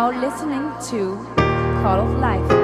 now listening to Call of Life.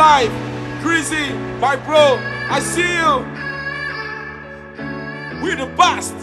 life. Crazy, my bro, I see you. We're the best.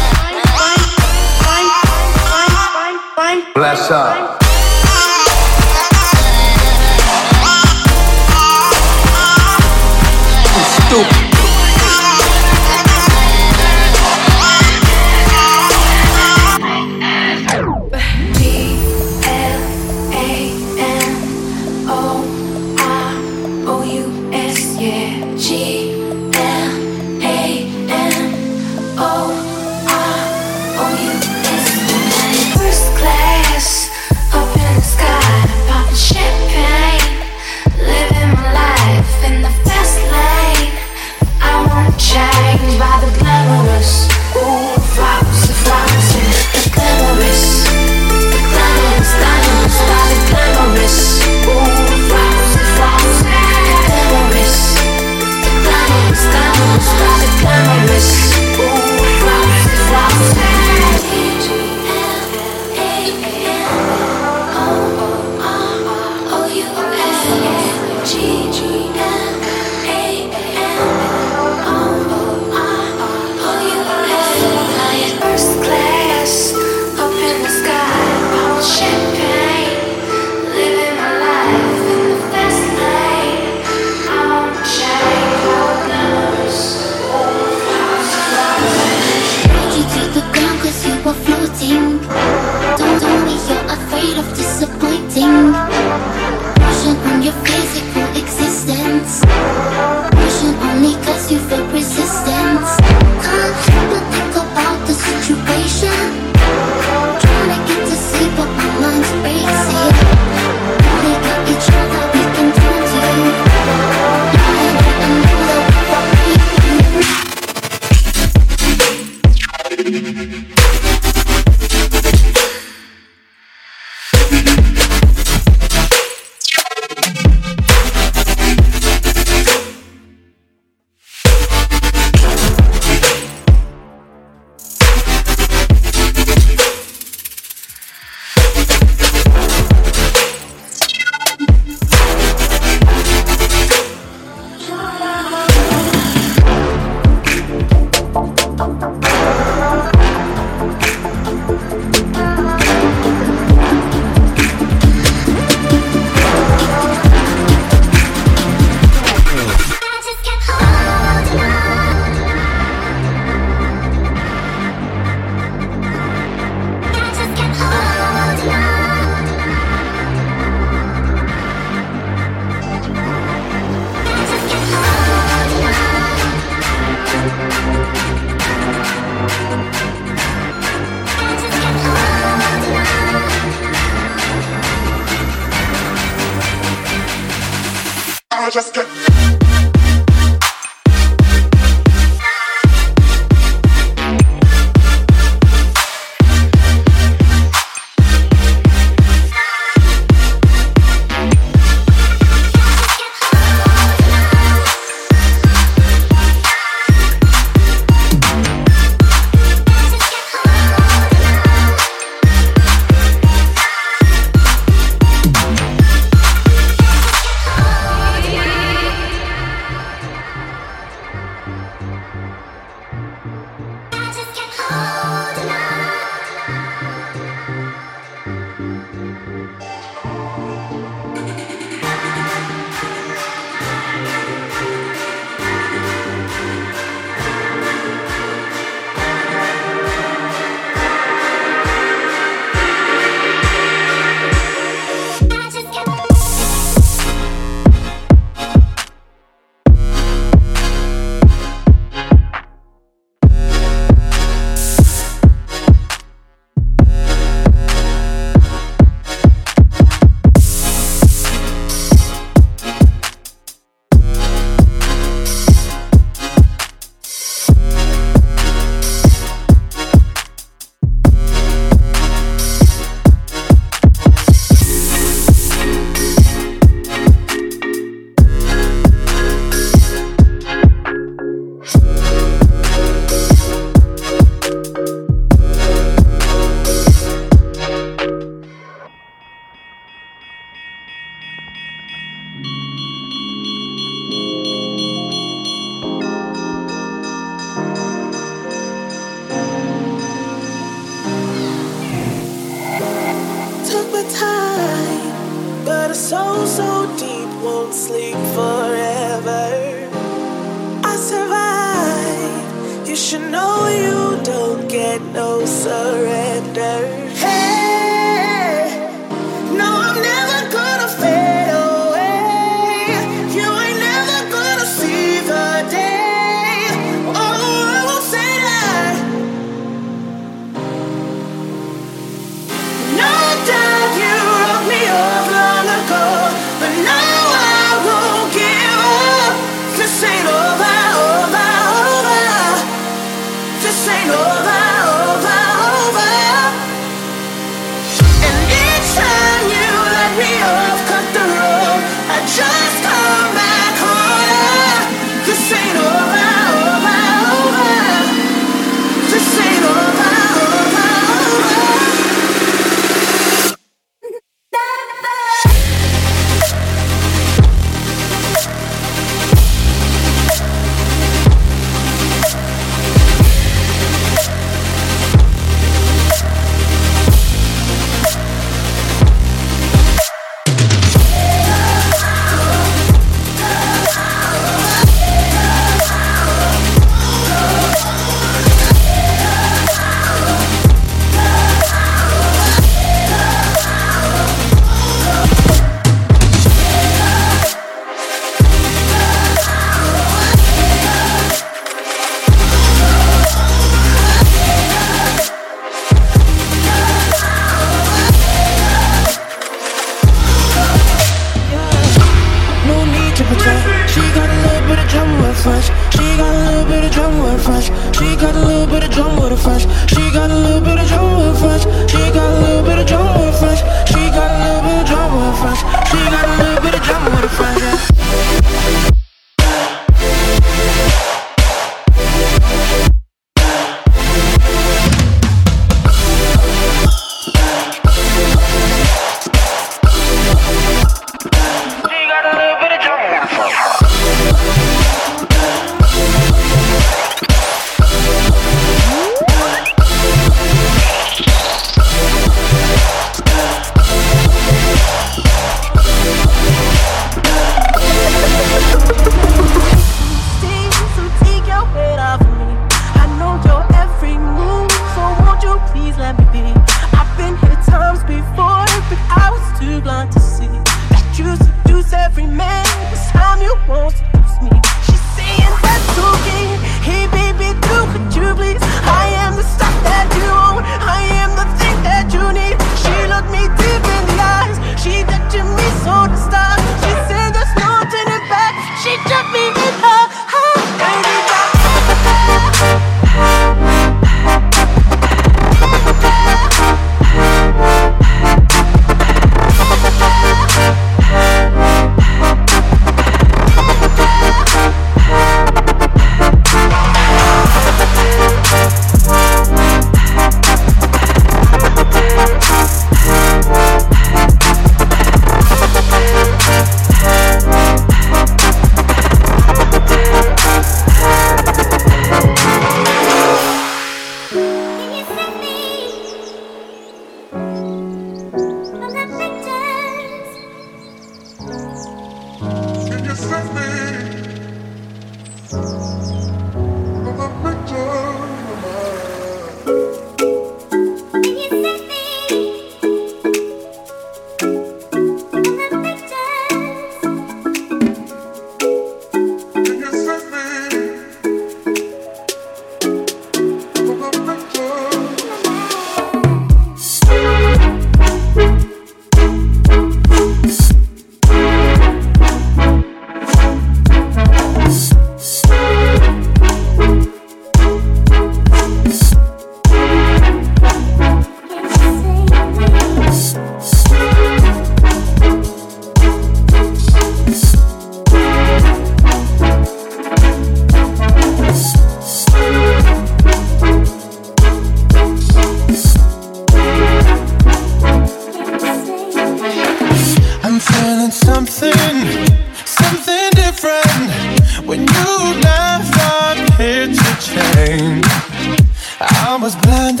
Different face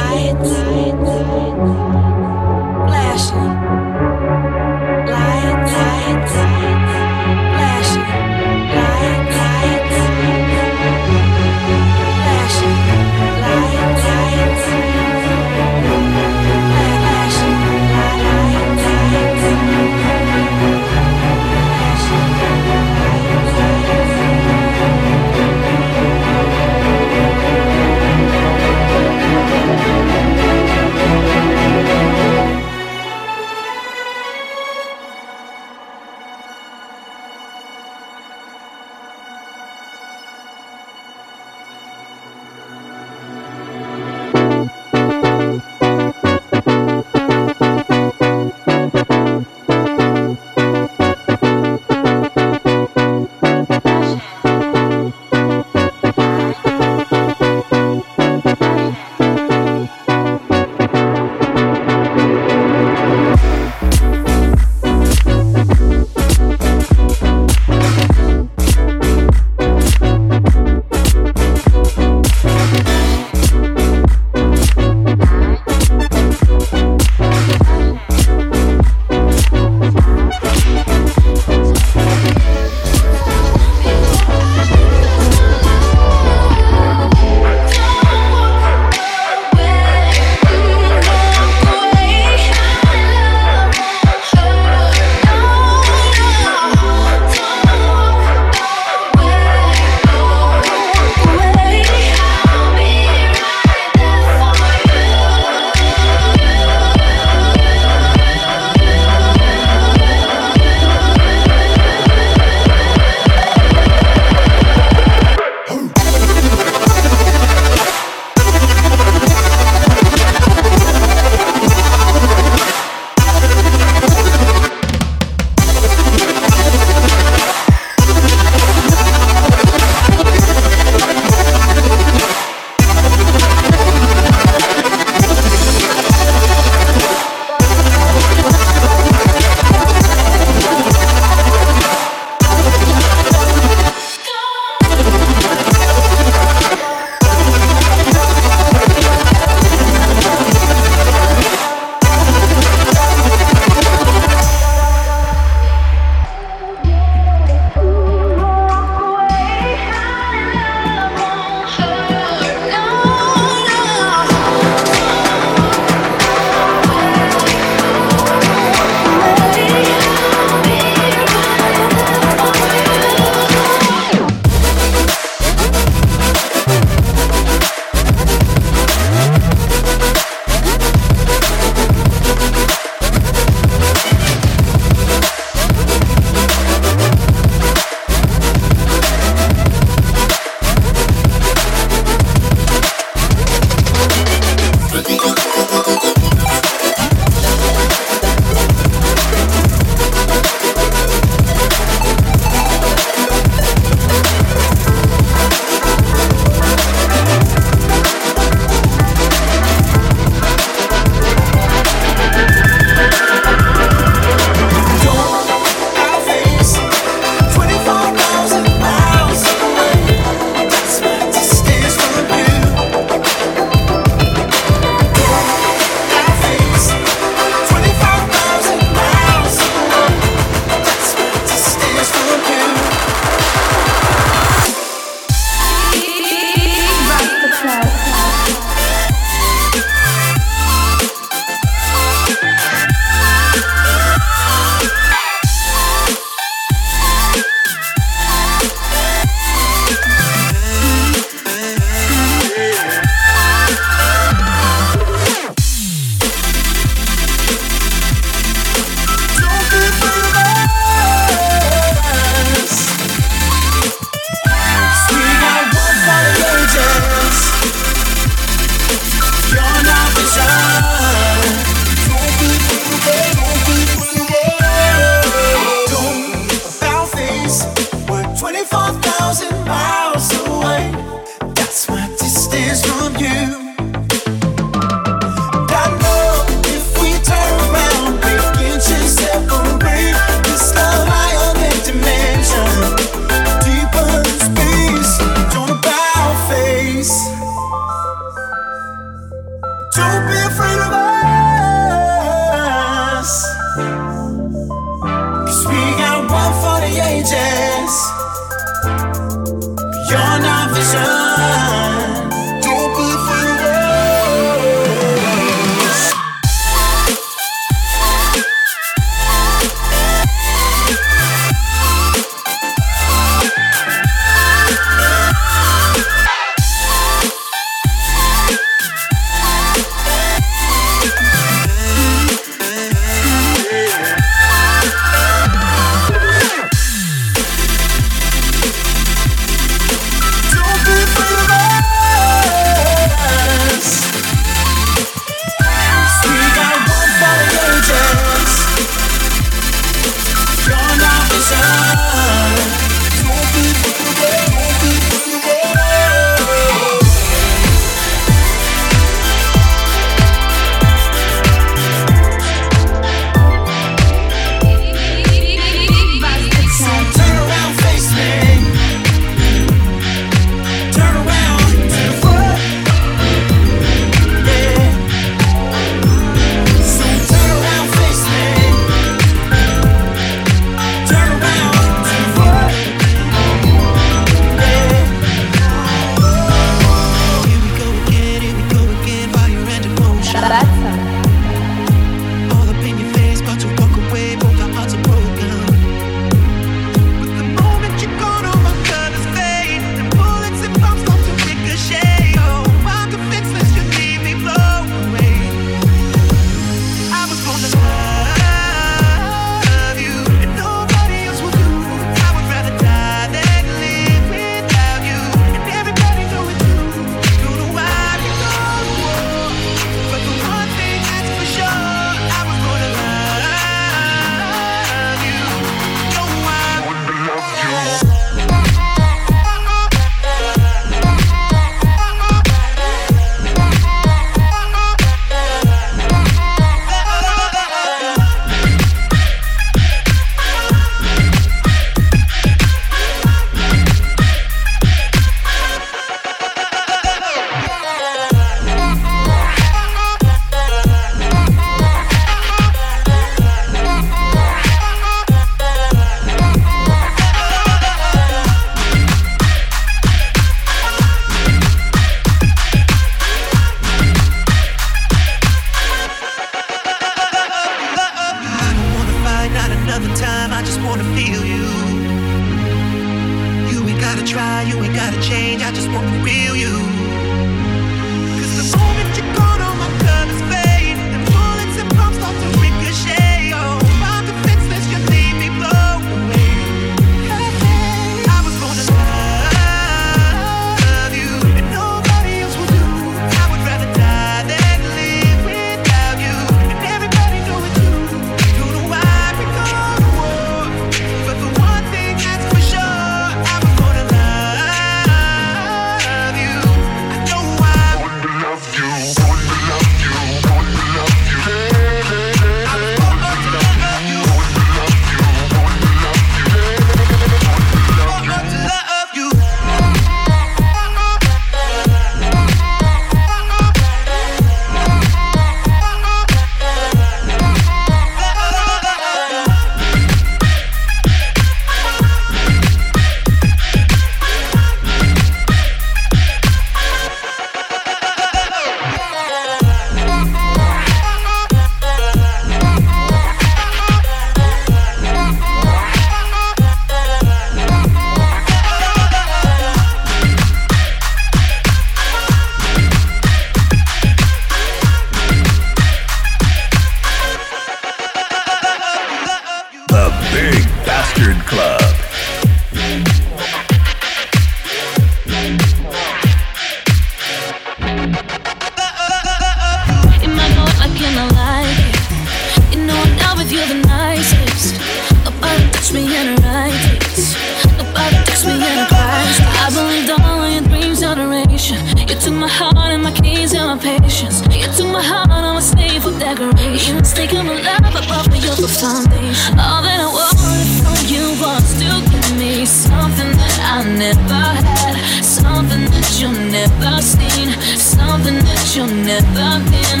you've never been.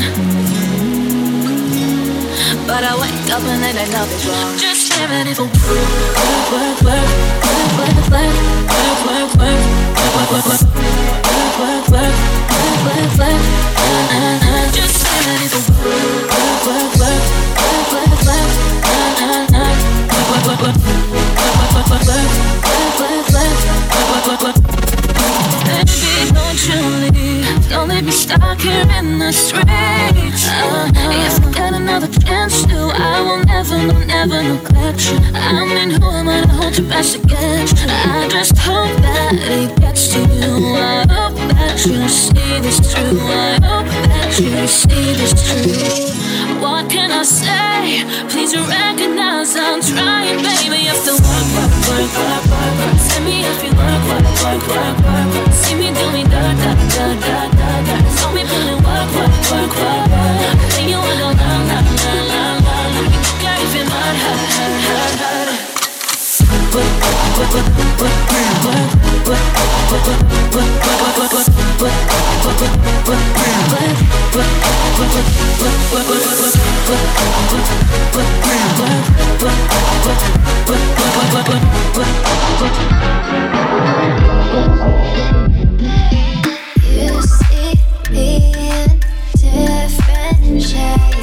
But I wake up and then I know it's wrong. Just living it for work, work, work, work, work, work, work, work, work, work, work, work, work, work, work, work, work, Just living it for work, work, work, work, work, work, work, work, work, work, work, work, work, work, work, work, Baby, don't you leave. Don't leave me stuck here in the streets. If I get another chance to, I will never, no, never neglect you. I mean, who am I to hold you best against? I just hope that it gets to you. I hope that you see this true. I hope that you see this true. What can I say? Please recognize I'm trying, baby. You work, work, work, work, work, work. Me if you work, work, work, work, work, See me do da da da da da da. Saw me putting work, work, work, work, work. You wanna la la la la la. You got it in my heart. You see me in different shades,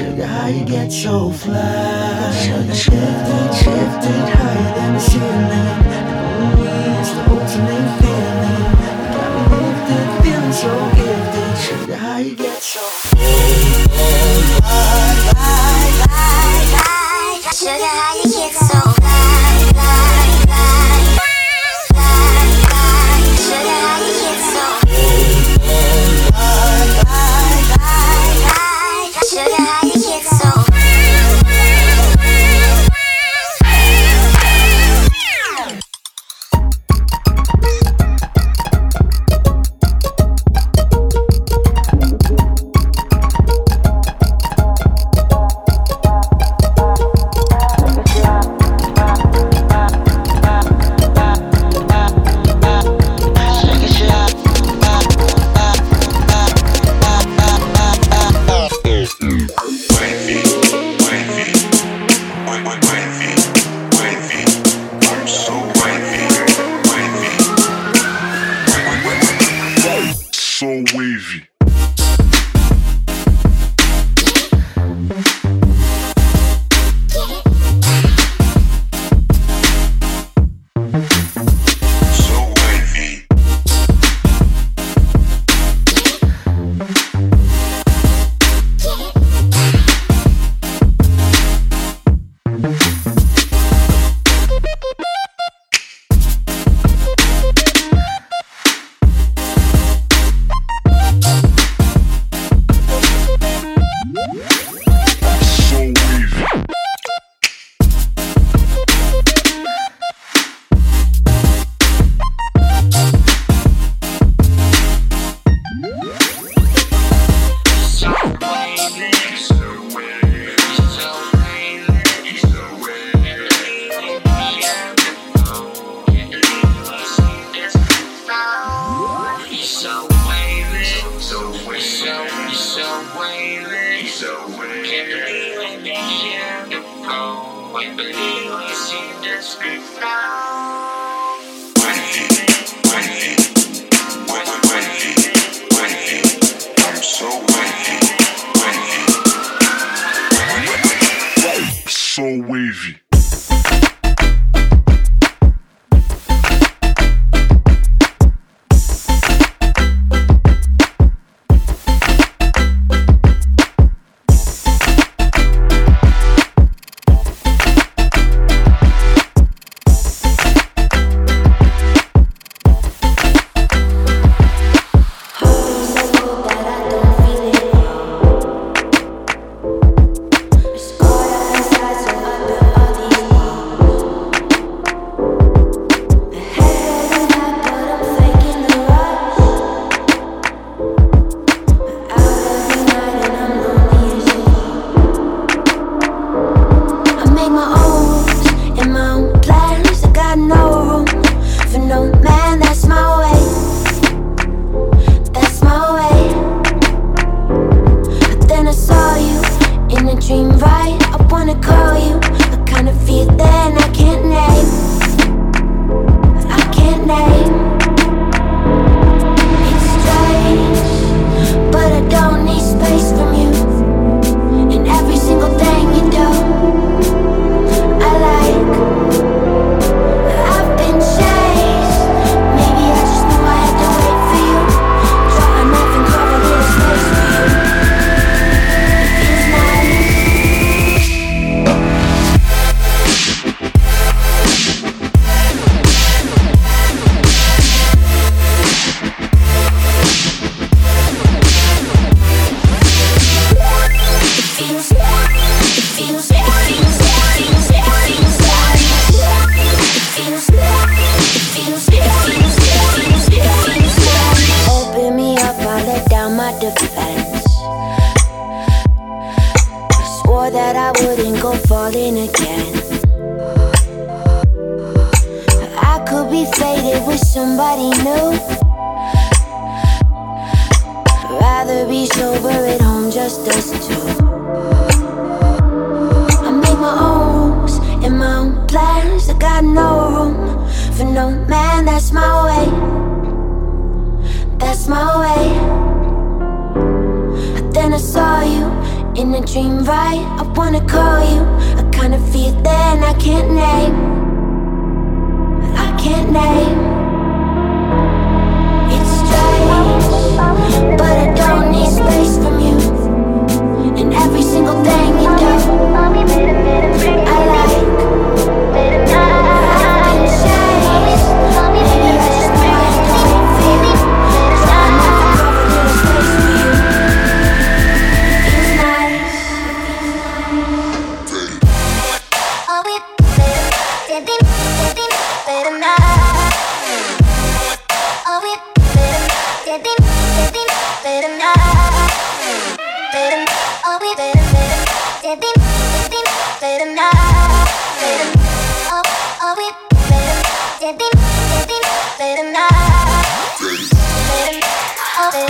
Sugar, how you get so fly? Sugar, shifting, shifting higher than the ceiling. Ooh, it's the ultimate feeling. Got me lifted, feeling so gifted. Sugar, how you get so fly? Sugar, better, better, better, better now. Oh, we better, better, better, better now. Better, oh, we better, better, better, better, better now. Better, oh, oh, we better, better, better, better now. Oh, better, better,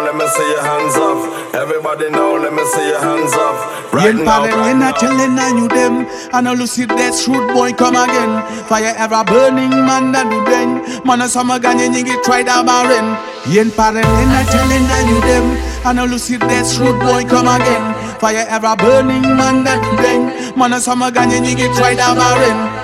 see your hands up. Everybody now, let me see your hands up. Right Yen now, right now. telling I knew them. And a lucid death shrewd boy come again. Fire ever burning man that do then. Man a summer ganye nyingi try da barren. Yen parent, a telling I knew them. And a lucid death shrewd boy come again. Fire ever burning man that do then. Man a summer ganye nyingi try da barren.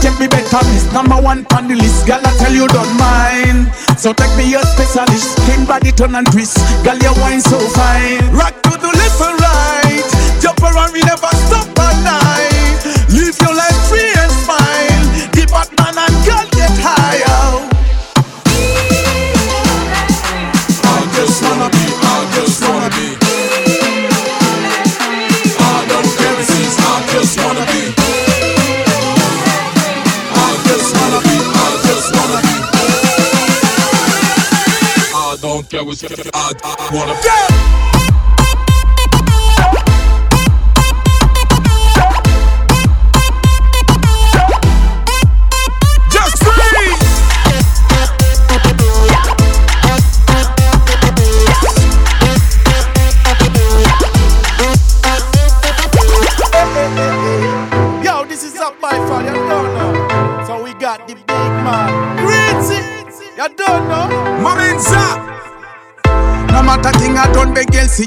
Check me, better list. Number one on the list. Girl, I tell you don't mind. So take me your specialist. Clean body turn and twist. Girl, your wine so fine. Rock to the left and right. Jump around, we never stop all night. Live your life free and smile. The Batman I you I, I wanna far, you don't know.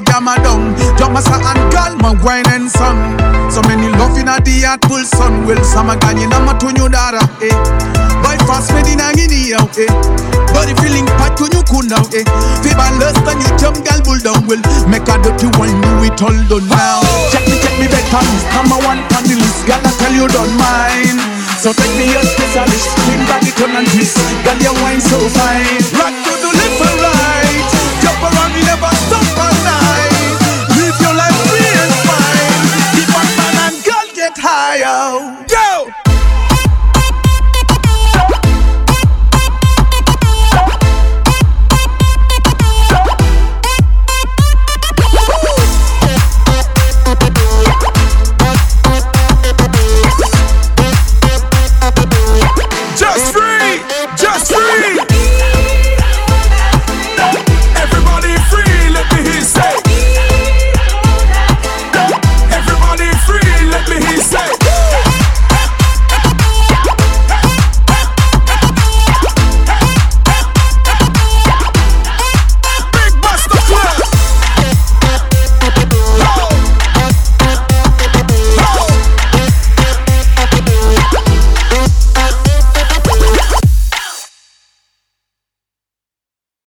Done, beg girl, see jam a down. Jamasa and girl, my wine and song. So many love in a the heart full sun. Well, some a ganyi na matunyo dara, eh. Boy fast ready na gini yo, eh. Body feeling pat to you cool now, eh. Fever lust and you jump girl bull down. Well, make a dirty wine, do it all done now. Check me, check me better list. Number one on the list, girl, I tell you don't mind. So take me your specialist, clean body turn and twist. Girl, your wine so fine.